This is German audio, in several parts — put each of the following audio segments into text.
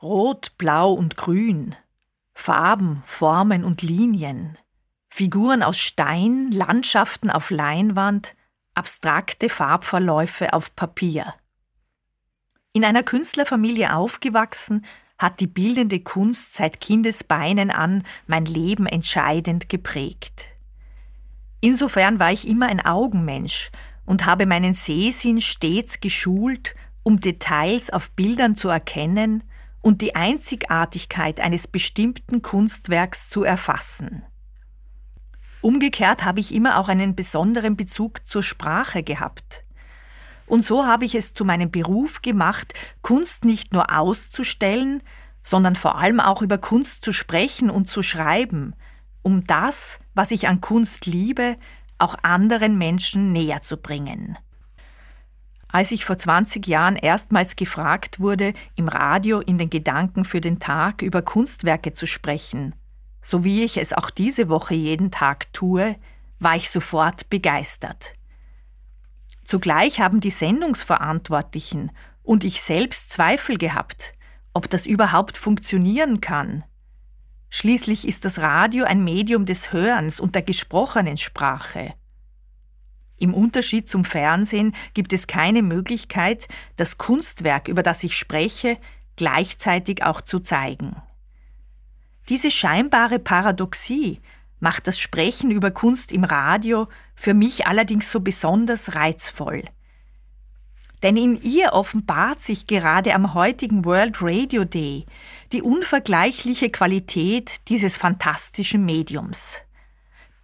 Rot, Blau und Grün, Farben, Formen und Linien, Figuren aus Stein, Landschaften auf Leinwand, abstrakte Farbverläufe auf Papier. In einer Künstlerfamilie aufgewachsen, hat die bildende Kunst seit Kindesbeinen an mein Leben entscheidend geprägt. Insofern war ich immer ein Augenmensch und habe meinen Sehsinn stets geschult, um Details auf Bildern zu erkennen und die Einzigartigkeit eines bestimmten Kunstwerks zu erfassen. Umgekehrt habe ich immer auch einen besonderen Bezug zur Sprache gehabt. Und so habe ich es zu meinem Beruf gemacht, Kunst nicht nur auszustellen, sondern vor allem auch über Kunst zu sprechen und zu schreiben, um das, was ich an Kunst liebe, auch anderen Menschen näher zu bringen. Als ich vor 20 Jahren erstmals gefragt wurde, im Radio in den Gedanken für den Tag über Kunstwerke zu sprechen, so wie ich es auch diese Woche jeden Tag tue, war ich sofort begeistert. Zugleich haben die Sendungsverantwortlichen und ich selbst Zweifel gehabt, ob das überhaupt funktionieren kann. Schließlich ist das Radio ein Medium des Hörens und der gesprochenen Sprache. Im Unterschied zum Fernsehen gibt es keine Möglichkeit, das Kunstwerk, über das ich spreche, gleichzeitig auch zu zeigen. Diese scheinbare Paradoxie macht das Sprechen über Kunst im Radio für mich allerdings so besonders reizvoll. Denn in ihr offenbart sich gerade am heutigen World Radio Day die unvergleichliche Qualität dieses fantastischen Mediums.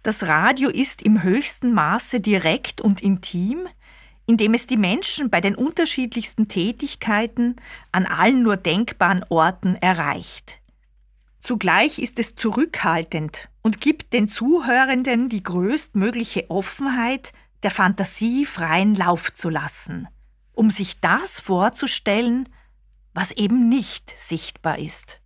Das Radio ist im höchsten Maße direkt und intim, indem es die Menschen bei den unterschiedlichsten Tätigkeiten an allen nur denkbaren Orten erreicht. Zugleich ist es zurückhaltend und gibt den Zuhörenden die größtmögliche Offenheit, der Fantasie freien Lauf zu lassen um sich das vorzustellen, was eben nicht sichtbar ist.